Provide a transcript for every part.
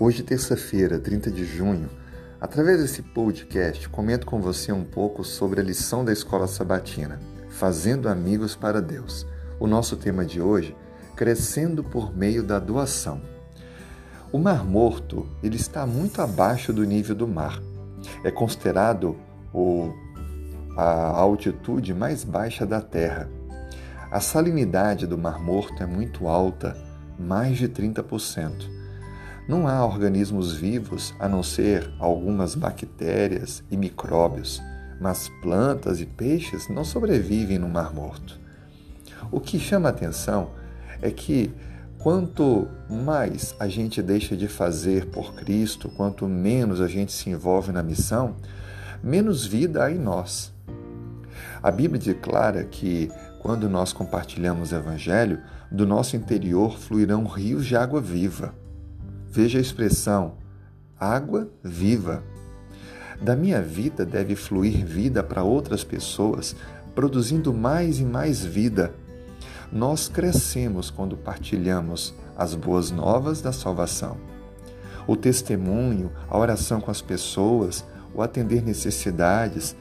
Hoje, terça-feira, 30 de junho, através desse podcast, comento com você um pouco sobre a lição da escola sabatina, Fazendo Amigos para Deus. O nosso tema de hoje, Crescendo por meio da doação. O Mar Morto ele está muito abaixo do nível do mar. É considerado o, a altitude mais baixa da Terra. A salinidade do Mar Morto é muito alta, mais de 30%. Não há organismos vivos a não ser algumas bactérias e micróbios, mas plantas e peixes não sobrevivem no Mar Morto. O que chama atenção é que quanto mais a gente deixa de fazer por Cristo, quanto menos a gente se envolve na missão, menos vida há em nós. A Bíblia declara que quando nós compartilhamos o Evangelho, do nosso interior fluirão rios de água viva. Veja a expressão água viva. Da minha vida deve fluir vida para outras pessoas, produzindo mais e mais vida. Nós crescemos quando partilhamos as boas novas da salvação. O testemunho, a oração com as pessoas, o atender necessidades,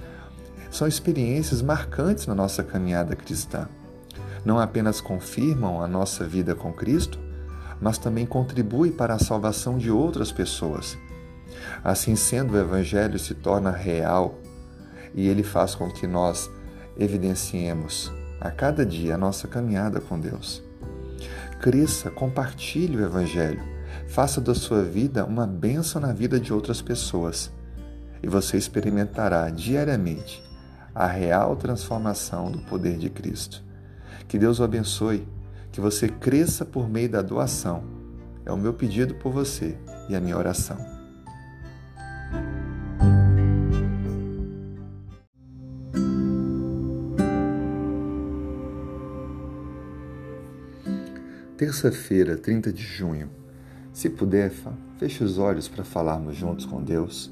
são experiências marcantes na nossa caminhada cristã. Não apenas confirmam a nossa vida com Cristo, mas também contribuem para a salvação de outras pessoas. Assim sendo, o Evangelho se torna real e ele faz com que nós evidenciemos a cada dia a nossa caminhada com Deus. Cresça, compartilhe o Evangelho, faça da sua vida uma bênção na vida de outras pessoas e você experimentará diariamente a real transformação do poder de Cristo. Que Deus o abençoe, que você cresça por meio da doação. É o meu pedido por você e a minha oração. Terça-feira, 30 de junho. Se puder, feche os olhos para falarmos juntos com Deus.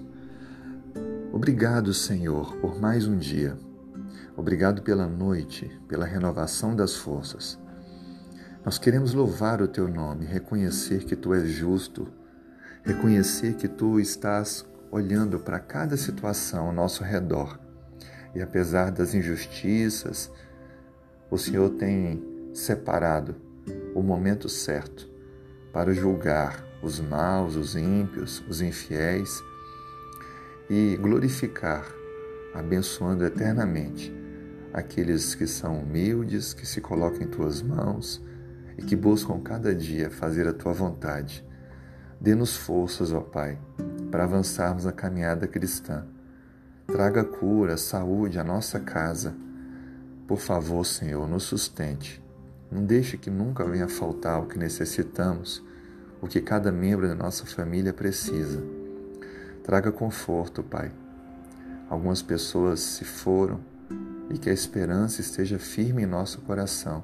Obrigado, Senhor, por mais um dia. Obrigado pela noite, pela renovação das forças. Nós queremos louvar o teu nome, reconhecer que tu és justo, reconhecer que tu estás olhando para cada situação ao nosso redor. E apesar das injustiças, o Senhor tem separado o momento certo para julgar os maus, os ímpios, os infiéis e glorificar, abençoando eternamente aqueles que são humildes, que se colocam em tuas mãos e que buscam cada dia fazer a tua vontade. Dê-nos forças, ó Pai, para avançarmos na caminhada cristã. Traga cura, saúde à nossa casa. Por favor, Senhor, nos sustente. Não deixe que nunca venha faltar o que necessitamos, o que cada membro da nossa família precisa. Traga conforto, Pai. Algumas pessoas se foram e que a esperança esteja firme em nosso coração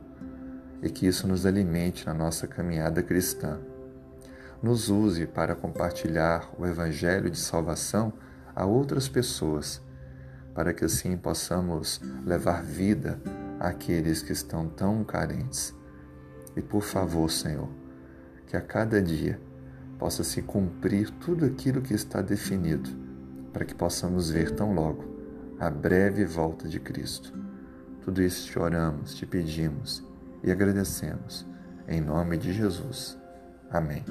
e que isso nos alimente na nossa caminhada cristã. Nos use para compartilhar o Evangelho de salvação a outras pessoas, para que assim possamos levar vida àqueles que estão tão carentes. E por favor, Senhor, que a cada dia possa se cumprir tudo aquilo que está definido, para que possamos ver tão logo a breve volta de Cristo. Tudo isso te oramos, te pedimos e agradecemos. Em nome de Jesus. Amém.